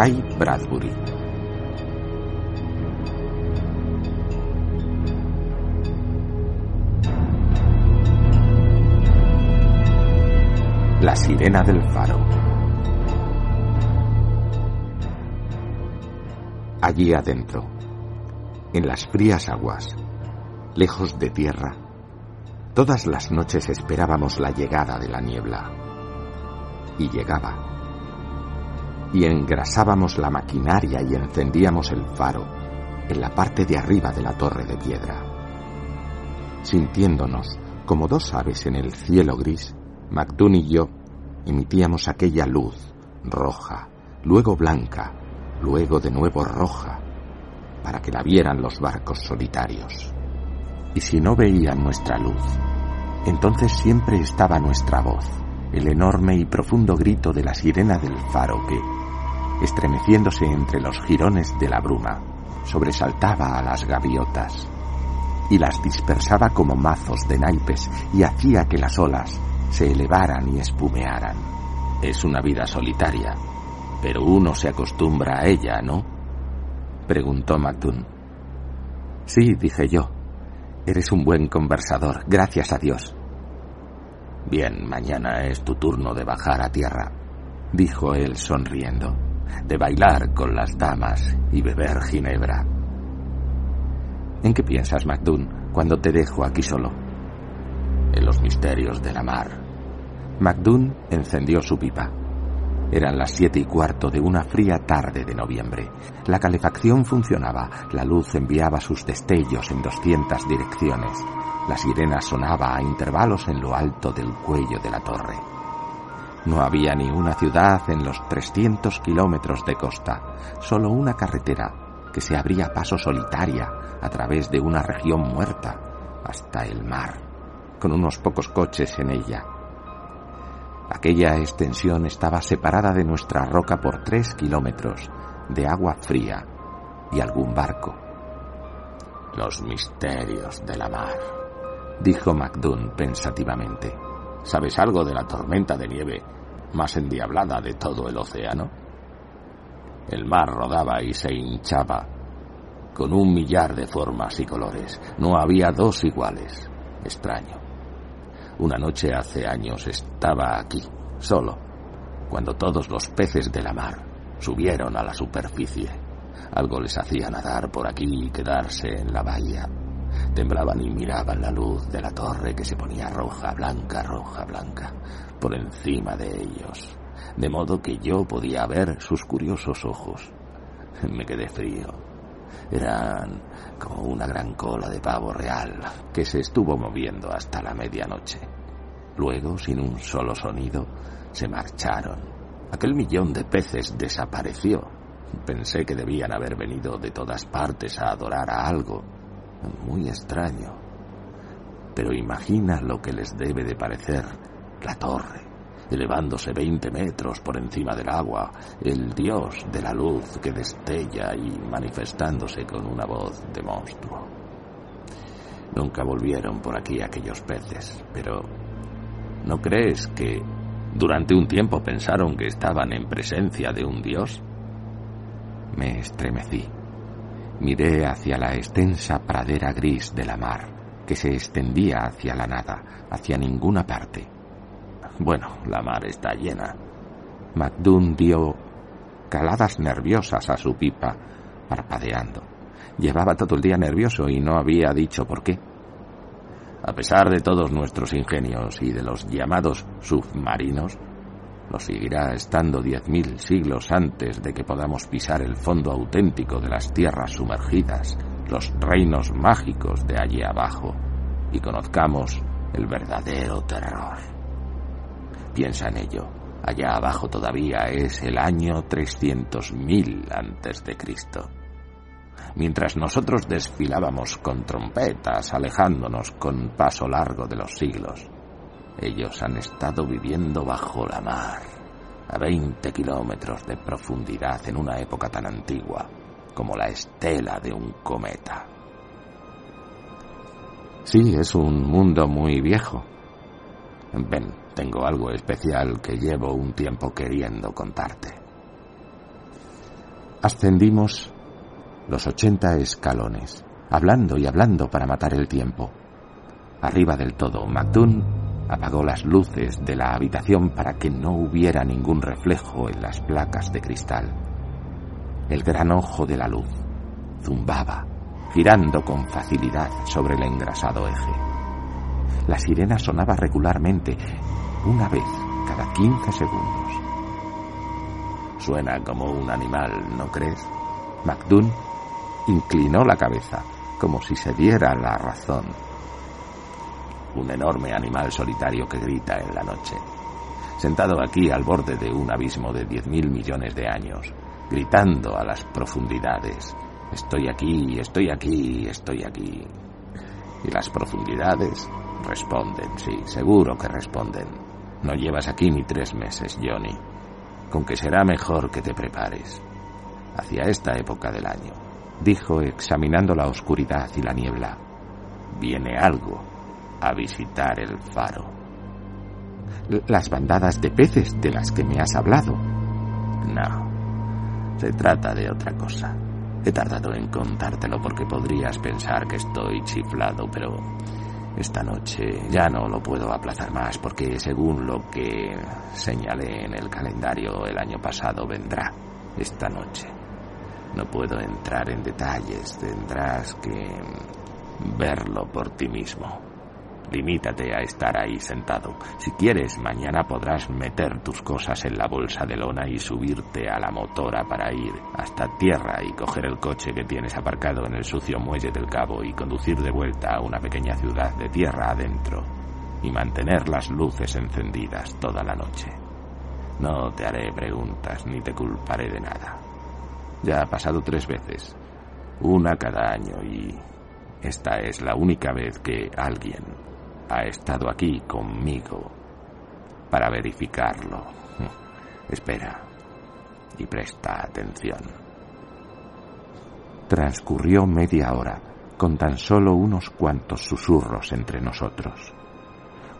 Ray Bradbury. La sirena del faro. Allí adentro, en las frías aguas, lejos de tierra, todas las noches esperábamos la llegada de la niebla. Y llegaba. Y engrasábamos la maquinaria y encendíamos el faro en la parte de arriba de la torre de piedra. Sintiéndonos como dos aves en el cielo gris, Macdun y yo emitíamos aquella luz roja, luego blanca, luego de nuevo roja, para que la vieran los barcos solitarios. Y si no veían nuestra luz, entonces siempre estaba nuestra voz, el enorme y profundo grito de la sirena del faro que, estremeciéndose entre los jirones de la bruma, sobresaltaba a las gaviotas y las dispersaba como mazos de naipes y hacía que las olas se elevaran y espumearan. Es una vida solitaria, pero uno se acostumbra a ella, ¿no? preguntó Macdun. Sí, dije yo. Eres un buen conversador, gracias a Dios. Bien, mañana es tu turno de bajar a tierra, dijo él sonriendo, de bailar con las damas y beber ginebra. ¿En qué piensas, Macdun, cuando te dejo aquí solo? En los misterios de la mar. Macdun encendió su pipa. Eran las siete y cuarto de una fría tarde de noviembre. La calefacción funcionaba, la luz enviaba sus destellos en doscientas direcciones. La sirena sonaba a intervalos en lo alto del cuello de la torre. No había ni una ciudad en los 300 kilómetros de costa, solo una carretera que se abría paso solitaria a través de una región muerta hasta el mar, con unos pocos coches en ella Aquella extensión estaba separada de nuestra roca por tres kilómetros de agua fría y algún barco. Los misterios de la mar, dijo Macdun pensativamente. ¿Sabes algo de la tormenta de nieve más endiablada de todo el océano? El mar rodaba y se hinchaba con un millar de formas y colores. No había dos iguales. Extraño. Una noche hace años estaba aquí, solo, cuando todos los peces de la mar subieron a la superficie. Algo les hacía nadar por aquí y quedarse en la bahía. Temblaban y miraban la luz de la torre que se ponía roja, blanca, roja, blanca, por encima de ellos, de modo que yo podía ver sus curiosos ojos. Me quedé frío. Eran como una gran cola de pavo real que se estuvo moviendo hasta la medianoche. Luego, sin un solo sonido, se marcharon. Aquel millón de peces desapareció. Pensé que debían haber venido de todas partes a adorar a algo. Muy extraño. Pero imagina lo que les debe de parecer la torre, elevándose veinte metros por encima del agua, el dios de la luz que destella y manifestándose con una voz de monstruo. Nunca volvieron por aquí aquellos peces, pero ¿no crees que durante un tiempo pensaron que estaban en presencia de un dios? Me estremecí. Miré hacia la extensa pradera gris de la mar, que se extendía hacia la nada, hacia ninguna parte. Bueno, la mar está llena. Macdun dio caladas nerviosas a su pipa, parpadeando. Llevaba todo el día nervioso y no había dicho por qué. A pesar de todos nuestros ingenios y de los llamados submarinos, lo seguirá estando diez mil siglos antes de que podamos pisar el fondo auténtico de las tierras sumergidas, los reinos mágicos de allí abajo, y conozcamos el verdadero terror. Piensa en ello. Allá abajo todavía es el año 300.000 antes de Cristo. Mientras nosotros desfilábamos con trompetas, alejándonos con paso largo de los siglos, ellos han estado viviendo bajo la mar, a 20 kilómetros de profundidad en una época tan antigua como la estela de un cometa. Sí, es un mundo muy viejo. Ven, tengo algo especial que llevo un tiempo queriendo contarte. Ascendimos los ochenta escalones, hablando y hablando para matar el tiempo. Arriba del todo, MacDoon apagó las luces de la habitación para que no hubiera ningún reflejo en las placas de cristal. El gran ojo de la luz zumbaba, girando con facilidad sobre el engrasado eje. La sirena sonaba regularmente, una vez cada quince segundos. Suena como un animal, ¿no crees? MacDoon inclinó la cabeza, como si se diera la razón. Un enorme animal solitario que grita en la noche. Sentado aquí al borde de un abismo de diez mil millones de años, gritando a las profundidades. Estoy aquí, estoy aquí, estoy aquí. Y las profundidades responden, sí, seguro que responden. No llevas aquí ni tres meses, Johnny. Con que será mejor que te prepares. Hacia esta época del año, dijo examinando la oscuridad y la niebla. Viene algo a visitar el faro. Las bandadas de peces de las que me has hablado. No, se trata de otra cosa. He tardado en contártelo porque podrías pensar que estoy chiflado, pero esta noche ya no lo puedo aplazar más porque según lo que señalé en el calendario el año pasado vendrá esta noche. No puedo entrar en detalles, tendrás que verlo por ti mismo. Limítate a estar ahí sentado. Si quieres, mañana podrás meter tus cosas en la bolsa de lona y subirte a la motora para ir hasta tierra y coger el coche que tienes aparcado en el sucio muelle del cabo y conducir de vuelta a una pequeña ciudad de tierra adentro y mantener las luces encendidas toda la noche. No te haré preguntas ni te culparé de nada. Ya ha pasado tres veces, una cada año y esta es la única vez que alguien ha estado aquí conmigo para verificarlo. Espera y presta atención. Transcurrió media hora con tan solo unos cuantos susurros entre nosotros.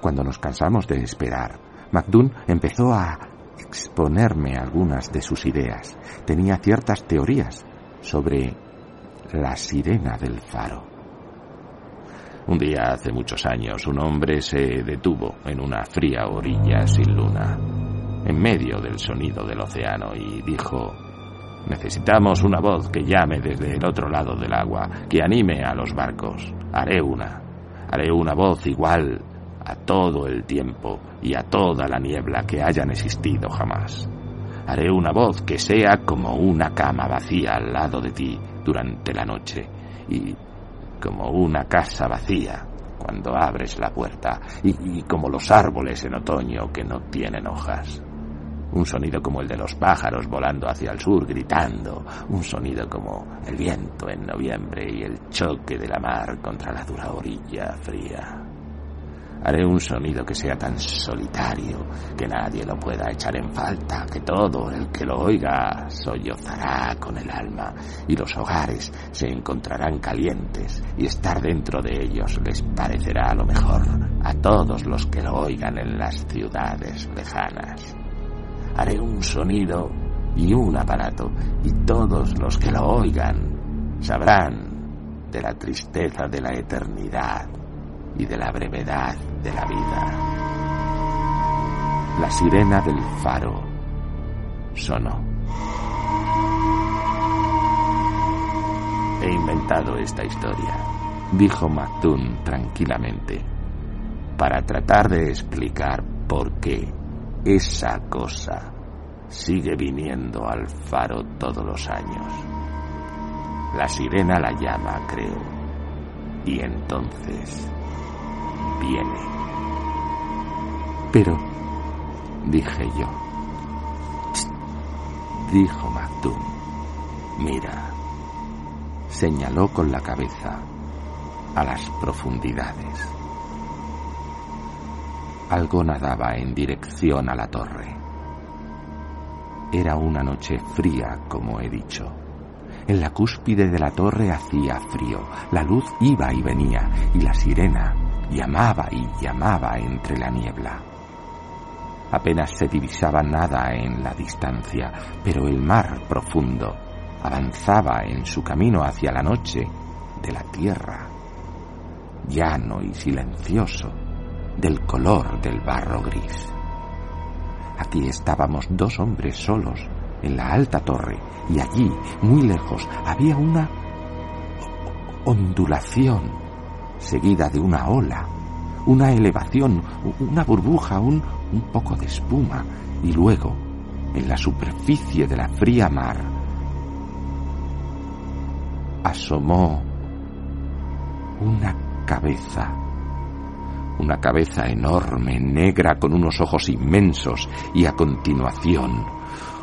Cuando nos cansamos de esperar, MacDoon empezó a exponerme algunas de sus ideas. Tenía ciertas teorías sobre la sirena del faro. Un día hace muchos años un hombre se detuvo en una fría orilla sin luna, en medio del sonido del océano, y dijo, necesitamos una voz que llame desde el otro lado del agua, que anime a los barcos. Haré una, haré una voz igual a todo el tiempo y a toda la niebla que hayan existido jamás. Haré una voz que sea como una cama vacía al lado de ti durante la noche y como una casa vacía cuando abres la puerta y, como los árboles en otoño que no tienen hojas. Un sonido como el de los pájaros volando hacia el sur gritando, un sonido como el viento en noviembre y el choque de la mar contra la dura orilla fría. Haré un sonido que sea tan solitario que nadie lo pueda echar en falta, que todo el que lo oiga sollozará con el alma y los hogares se encontrarán calientes y estar dentro de ellos les parecerá lo mejor a todos los que lo oigan en las ciudades lejanas. Haré un sonido y un aparato y todos los que lo oigan sabrán de la tristeza de la eternidad y de la brevedad de la vida. La sirena del faro sonó. He inventado esta historia, dijo Macdun tranquilamente, para tratar de explicar por qué esa cosa sigue viniendo al faro todos los años. La sirena la llama, creo, y entonces viene. Pero, dije yo, dijo Macdum, mira, señaló con la cabeza a las profundidades. Algo nadaba en dirección a la torre. Era una noche fría, como he dicho. En la cúspide de la torre hacía frío, la luz iba y venía, y la sirena llamaba y llamaba entre la niebla. Apenas se divisaba nada en la distancia, pero el mar profundo avanzaba en su camino hacia la noche de la tierra, llano y silencioso, del color del barro gris. Aquí estábamos dos hombres solos en la alta torre y allí, muy lejos, había una ondulación seguida de una ola, una elevación, una burbuja, un, poco de espuma y luego, en la superficie de la fría mar, asomó una cabeza, una cabeza enorme, negra, con unos ojos inmensos, y a continuación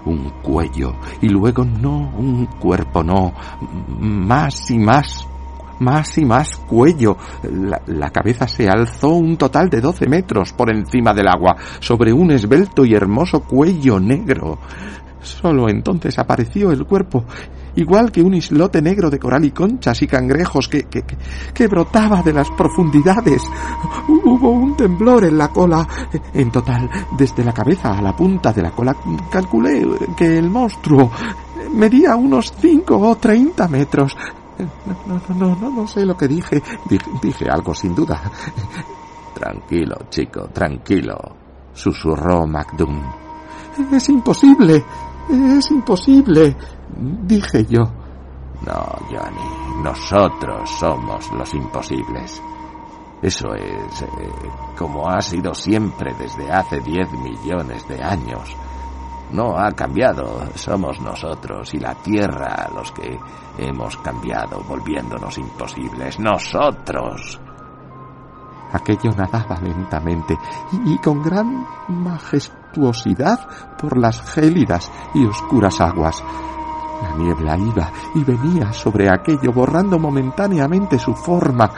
un cuello, y luego no, un cuerpo, no, más y más, más y más cuello. La, cabeza se alzó un total de doce metros por encima del agua, sobre un esbelto y hermoso cuello negro. Solo entonces apareció el cuerpo igual que un islote negro de coral y conchas y cangrejos que, que, que, brotaba de las profundidades. Hubo un temblor en la cola. En total, desde la cabeza a la punta de la cola, calculé que el monstruo medía unos cinco o treinta metros. No, no, no, no, no sé lo que dije. dije. Dije algo sin duda. Tranquilo, chico, tranquilo, susurró MacDoom. Es imposible. Es imposible, dije yo. No, Johnny, nosotros somos los imposibles. Eso es eh, como ha sido siempre desde hace diez millones de años. No ha cambiado, somos nosotros y la Tierra los que hemos cambiado, volviéndonos imposibles. Nosotros. Aquello nadaba lentamente y con gran por las gélidas y oscuras aguas. La niebla iba y venía sobre aquello, borrando momentáneamente su forma.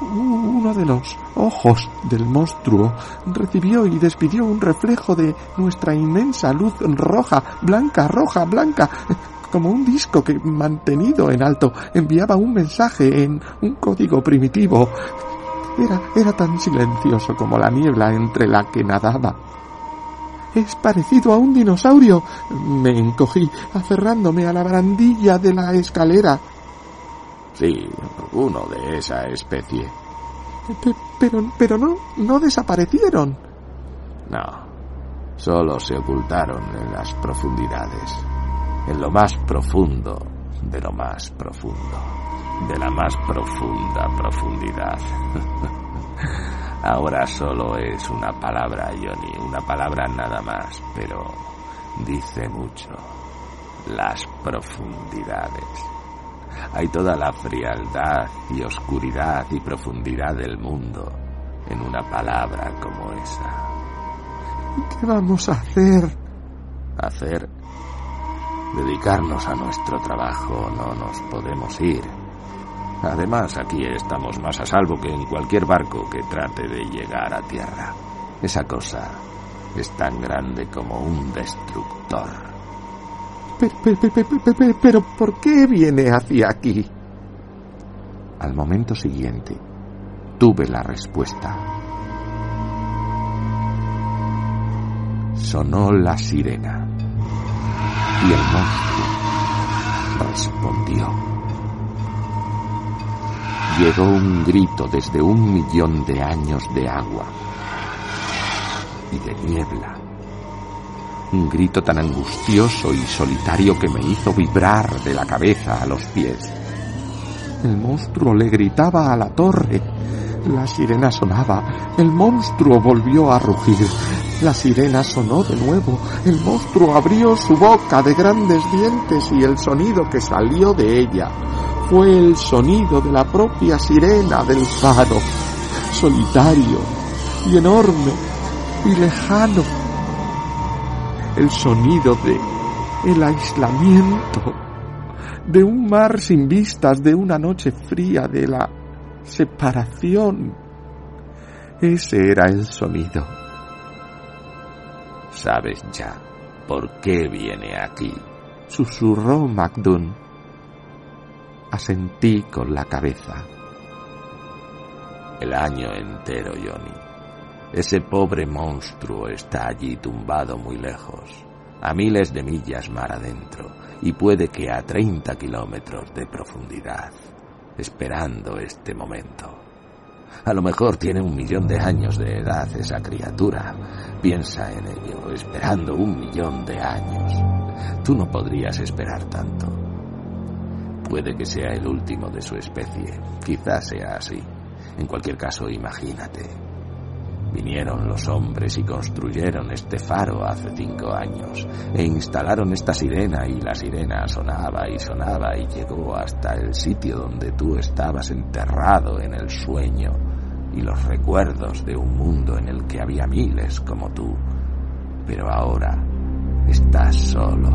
Uno de los ojos del monstruo recibió y despidió un reflejo de nuestra inmensa luz roja, blanca, roja, blanca, como un disco que, mantenido en alto, enviaba un mensaje en un código primitivo. Era, era tan silencioso como la niebla entre la que nadaba. Es parecido a un dinosaurio. Me encogí, aferrándome a la barandilla de la escalera. Sí, uno de esa especie. Pero, pero no, no desaparecieron. No, solo se ocultaron en las profundidades, en lo más profundo de lo más profundo, de la más profunda profundidad. Ahora solo es una palabra, Johnny, una palabra nada más, pero dice mucho. Las profundidades. Hay toda la frialdad y oscuridad y profundidad del mundo en una palabra como esa. ¿Qué vamos a hacer? Hacer. Dedicarnos a nuestro trabajo. No nos podemos ir. Además, aquí estamos más a salvo que en cualquier barco que trate de llegar a tierra. Esa cosa es tan grande como un destructor. Pero, pero, pero, pero, ¿por qué viene hacia aquí? Al momento siguiente, tuve la respuesta. Sonó la sirena y el monstruo respondió llegó un grito desde un millón de años de agua y de niebla. Un grito tan angustioso y solitario que me hizo vibrar de la cabeza a los pies. El monstruo le gritaba a la torre. La sirena sonaba. El monstruo volvió a rugir. La sirena sonó de nuevo. El monstruo abrió su boca de grandes dientes y el sonido que salió de ella fue el sonido de la propia sirena del faro, solitario y enorme y lejano. El sonido de el aislamiento, de un mar sin vistas, de una noche fría, de la separación. Ese era el sonido. Sabes ya por qué viene aquí, susurró Macdun asentí con la cabeza. El año entero, Johnny. Ese pobre monstruo está allí tumbado muy lejos. a miles de millas mar adentro y puede que a 30 kilómetros de profundidad, esperando este momento. A lo mejor tiene un millón de años de edad esa criatura. Piensa en ello, esperando un millón de años. Tú no podrías esperar tanto. Puede que sea el último de su especie. Quizás sea así. En cualquier caso, imagínate. Vinieron los hombres y construyeron este faro hace cinco años e instalaron esta sirena y la sirena sonaba y sonaba y llegó hasta el sitio donde tú estabas enterrado en el sueño y los recuerdos de un mundo en el que había miles como tú. Pero ahora estás solo,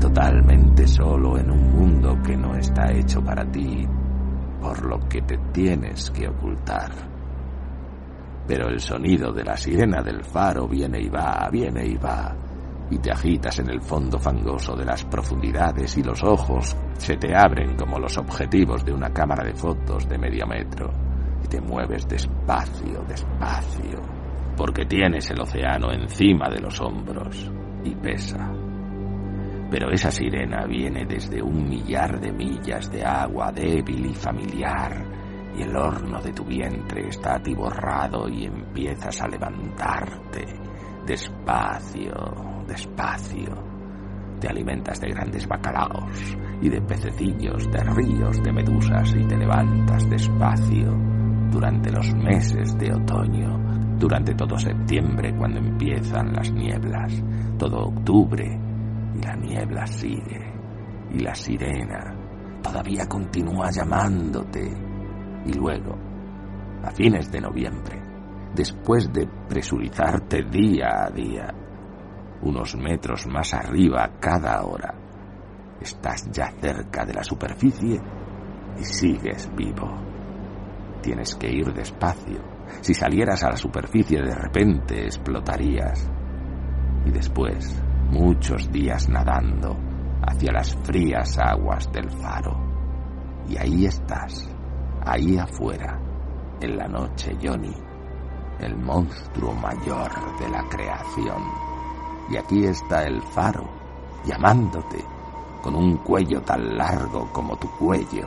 totalmente solo en un mundo que no está hecho para ti, por lo que te tienes que ocultar. Pero el sonido de la sirena del faro viene y va, viene y va, y te agitas en el fondo fangoso de las profundidades y los ojos se te abren como los objetivos de una cámara de fotos de medio metro y te mueves despacio, despacio, porque tienes el océano encima de los hombros y pesa. Pero esa sirena viene desde un millar de millas de agua débil y familiar, y el horno de tu vientre está atiborrado y empiezas a levantarte, despacio, despacio. Te alimentas de grandes bacalaos y de pececillos, de ríos, de medusas y te levantas despacio durante los meses de otoño, durante todo septiembre cuando empiezan las nieblas, todo octubre la niebla sigue y la sirena todavía continúa llamándote y luego, a fines de noviembre, después de presurizarte día a día, unos metros más arriba cada hora, estás ya cerca de la superficie y sigues vivo. Tienes que ir despacio. Si salieras a la superficie de repente explotarías. Y después, muchos días nadando hacia las frías aguas del faro. Y ahí estás, ahí afuera, en la noche, Johnny, el monstruo mayor de la creación. Y aquí está el faro, llamándote, con un cuello tan largo como tu cuello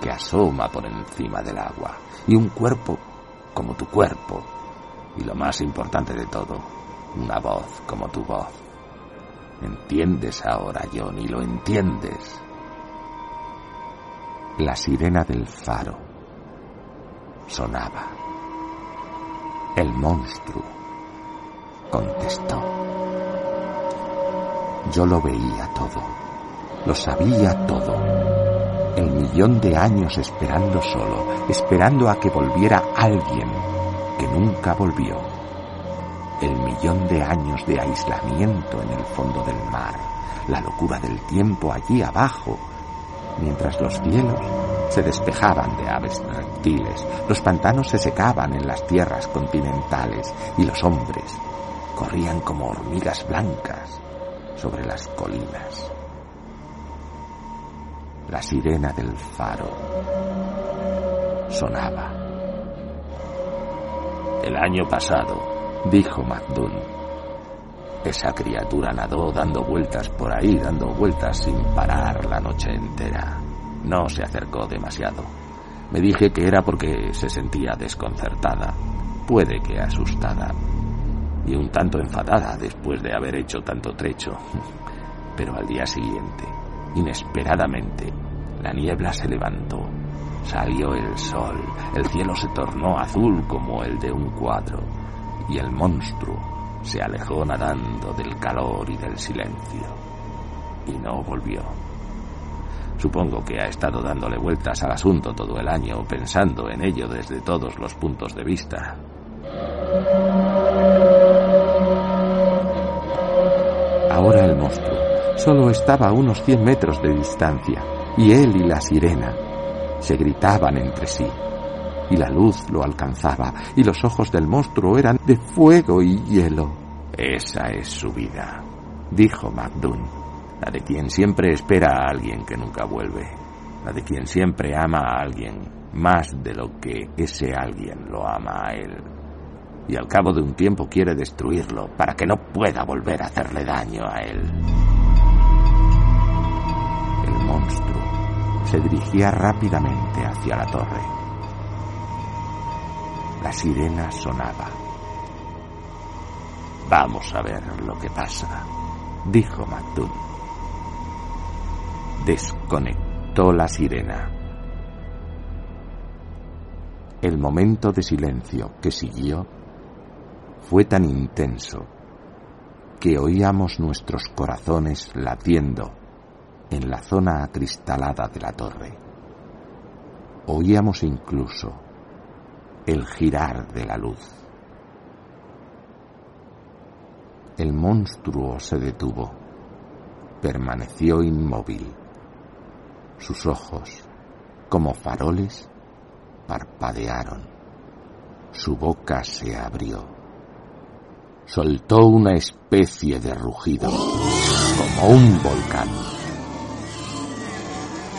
que asoma por encima del agua, y un cuerpo como tu cuerpo, y lo más importante de todo, una voz como tu voz. ¿Entiendes ahora, Johnny? ¿Lo entiendes? La sirena del faro sonaba. El monstruo contestó. Yo lo veía todo, lo sabía todo el millón de años esperando solo, esperando a que volviera alguien que nunca volvió. El millón de años de aislamiento en el fondo del mar, la locura del tiempo allí abajo, mientras los cielos se despejaban de aves reptiles, los pantanos se secaban en las tierras continentales y los hombres corrían como hormigas blancas sobre las colinas la sirena del faro sonaba. El año pasado, dijo MacDoon, esa criatura nadó dando vueltas por ahí, dando vueltas sin parar la noche entera. No se acercó demasiado. Me dije que era porque se sentía desconcertada, puede que asustada, y un tanto enfadada después de haber hecho tanto trecho. Pero al día siguiente, Inesperadamente, la niebla se levantó. Salió el sol, el cielo se tornó azul como el de un cuadro, y el monstruo se alejó nadando del calor y del silencio. Y no volvió. Supongo que ha estado dándole vueltas al asunto todo el año, pensando en ello desde todos los puntos de vista. Ahora el monstruo Solo estaba a unos 100 metros de distancia, y él y la sirena se gritaban entre sí. Y la luz lo alcanzaba, y los ojos del monstruo eran de fuego y hielo. Esa es su vida, dijo MacDoon, la de quien siempre espera a alguien que nunca vuelve, la de quien siempre ama a alguien más de lo que ese alguien lo ama a él. y al cabo de un tiempo quiere destruirlo para que no pueda volver a hacerle daño a él. El monstruo se dirigía rápidamente hacia la torre. La sirena sonaba. Vamos a ver lo que pasa, dijo Macdun. Desconectó la sirena. El momento de silencio que siguió fue tan intenso que oíamos nuestros corazones latiendo en la zona acristalada de la torre. Oíamos incluso el girar de la luz. El monstruo se detuvo, permaneció inmóvil. Sus ojos, como faroles, parpadearon. Su boca se abrió. Soltó una especie de rugido, como un volcán.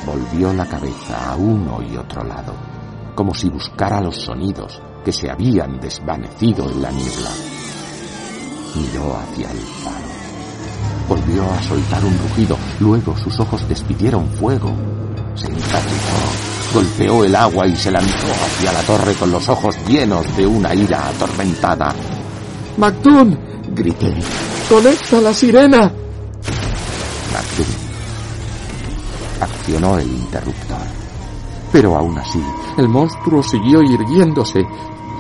Volvió la cabeza a uno y otro lado, como si buscara los sonidos que se habían desvanecido en la niebla. Miró hacia el faro. Volvió a soltar un rugido, luego sus ojos despidieron fuego. Se encabritó golpeó el agua y se lanzó hacia la torre con los ojos llenos de una ira atormentada. ¡Mactún! grité. ¡Conecta la sirena! Mactún accionó el interruptor. Pero aún así, el monstruo siguió irguiéndose.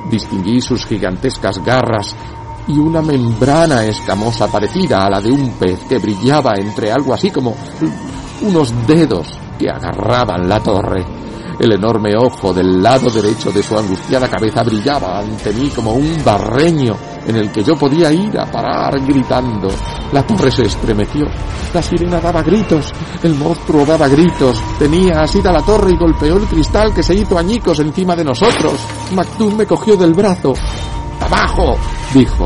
Distinguí sus gigantescas garras y una membrana escamosa parecida a la de un pez que brillaba entre algo así como unos dedos que agarraban la torre. El enorme ojo del lado derecho de su angustiada cabeza brillaba ante mí como un barreño en el que yo podía ir a parar gritando. La torre se estremeció. La sirena daba gritos. El monstruo daba gritos. Tenía asida la torre y golpeó el cristal que se hizo añicos encima de nosotros. Mactún me cogió del brazo. ¡Abajo! dijo.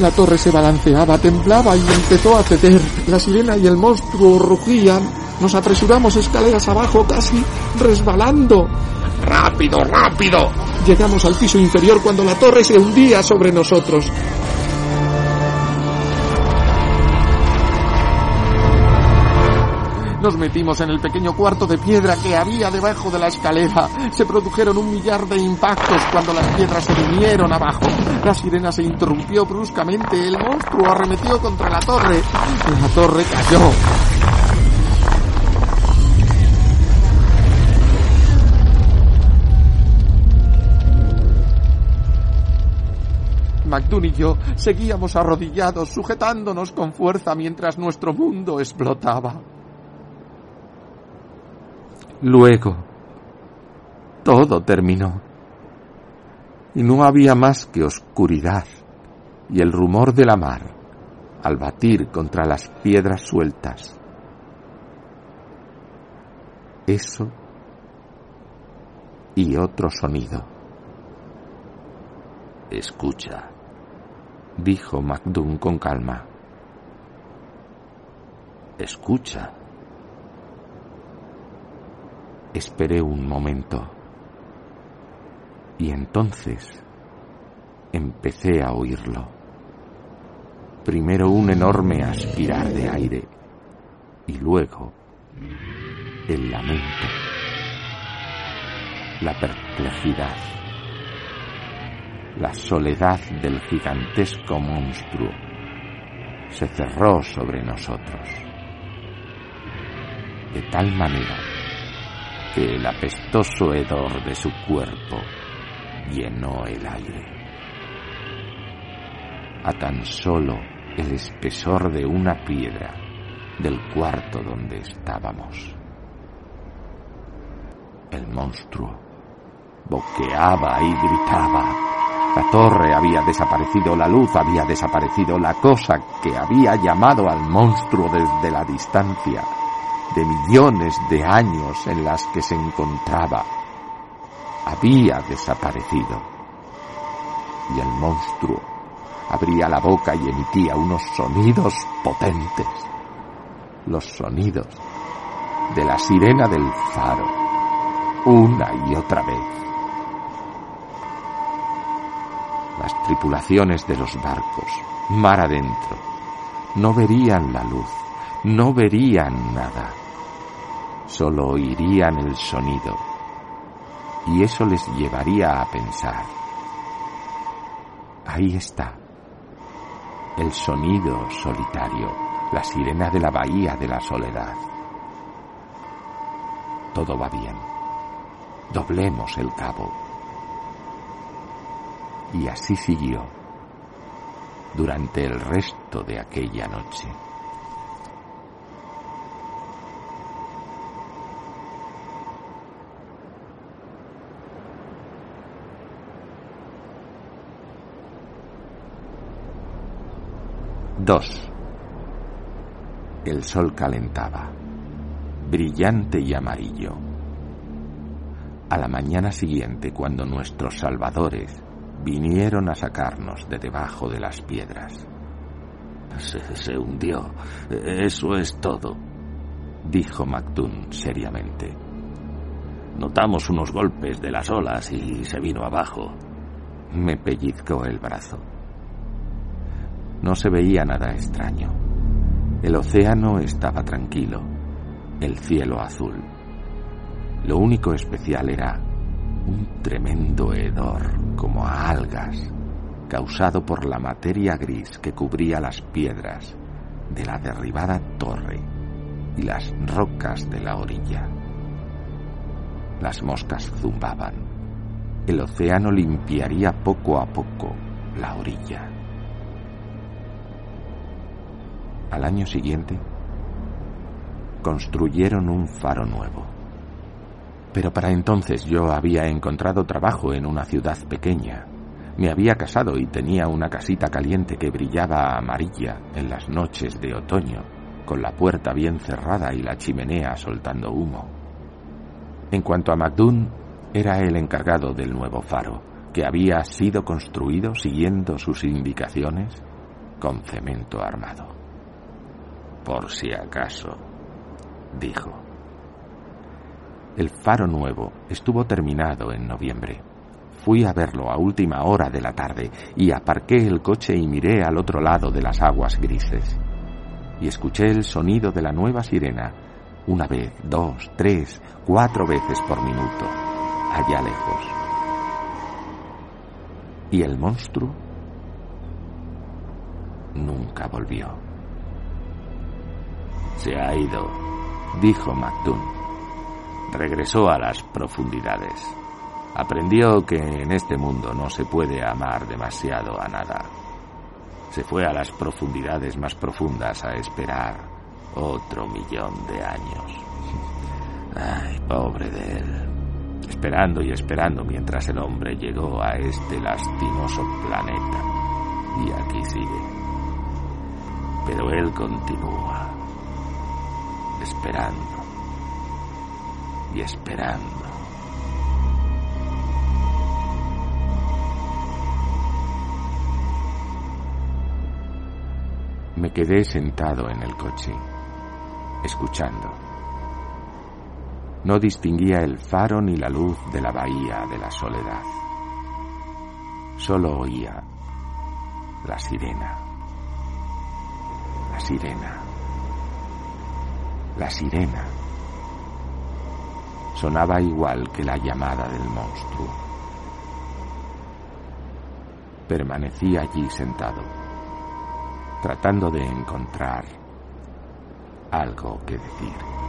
La torre se balanceaba, temblaba y empezó a ceder. La sirena y el monstruo rugían. Nos apresuramos escaleras abajo, casi resbalando. ¡Rápido, rápido! Llegamos al piso inferior cuando la torre se hundía sobre nosotros. Nos metimos en el pequeño cuarto de piedra que había debajo de la escalera. Se produjeron un millar de impactos cuando las piedras se vinieron abajo. La sirena se interrumpió bruscamente. El monstruo arremetió contra la torre. La torre cayó. Macdun y yo seguíamos arrodillados, sujetándonos con fuerza mientras nuestro mundo explotaba. Luego, todo terminó. Y no había más que oscuridad y el rumor de la mar al batir contra las piedras sueltas. Eso y otro sonido. Escucha dijo Macdun con calma. Escucha. Esperé un momento. Y entonces empecé a oírlo. Primero un enorme aspirar de aire y luego el lamento, la perplejidad la soledad del gigantesco monstruo se cerró sobre nosotros, de tal manera que el apestoso hedor de su cuerpo llenó el aire. A tan solo el espesor de una piedra del cuarto donde estábamos. El monstruo boqueaba y gritaba la torre había desaparecido, la luz había desaparecido, la cosa que había llamado al monstruo desde la distancia de millones de años en las que se encontraba, había desaparecido. Y el monstruo abría la boca y emitía unos sonidos potentes, los sonidos de la sirena del faro, una y otra vez las tripulaciones de los barcos, mar adentro, no verían la luz, no verían nada, solo oirían el sonido, y eso les llevaría a pensar. Ahí está, el sonido solitario, la sirena de la bahía de la soledad. Todo va bien. Doblemos el cabo. Y así siguió durante el resto de aquella noche. Dos. El sol calentaba, brillante y amarillo. A la mañana siguiente, cuando nuestros salvadores vinieron a sacarnos de debajo de las piedras. Se, se hundió. Eso es todo, dijo Macdun seriamente. Notamos unos golpes de las olas y se vino abajo. Me pellizcó el brazo. No se veía nada extraño. El océano estaba tranquilo, el cielo azul. Lo único especial era un tremendo hedor como a algas, causado por la materia gris que cubría las piedras de la derribada torre y las rocas de la orilla. Las moscas zumbaban. El océano limpiaría poco a poco la orilla. Al año siguiente, construyeron un faro nuevo. Pero para entonces yo había encontrado trabajo en una ciudad pequeña. Me había casado y tenía una casita caliente que brillaba amarilla en las noches de otoño, con la puerta bien cerrada y la chimenea soltando humo. En cuanto a Macdun, era el encargado del nuevo faro, que había sido construido siguiendo sus indicaciones con cemento armado. Por si acaso, dijo. El faro nuevo estuvo terminado en noviembre. Fui a verlo a última hora de la tarde y aparqué el coche y miré al otro lado de las aguas grises. Y escuché el sonido de la nueva sirena, una vez, dos, tres, cuatro veces por minuto, allá lejos. Y el monstruo nunca volvió. Se ha ido, dijo Macdun. Regresó a las profundidades. Aprendió que en este mundo no se puede amar demasiado a nada. Se fue a las profundidades más profundas a esperar otro millón de años. Ay, pobre de él. Esperando y esperando mientras el hombre llegó a este lastimoso planeta. Y aquí sigue. Pero él continúa esperando y esperando. Me quedé sentado en el coche, escuchando. No distinguía el faro ni la luz de la bahía de la soledad. Solo oía la sirena. La sirena la sirena. Sonaba igual que la llamada del monstruo. Permanecí allí sentado, tratando de encontrar algo que decir.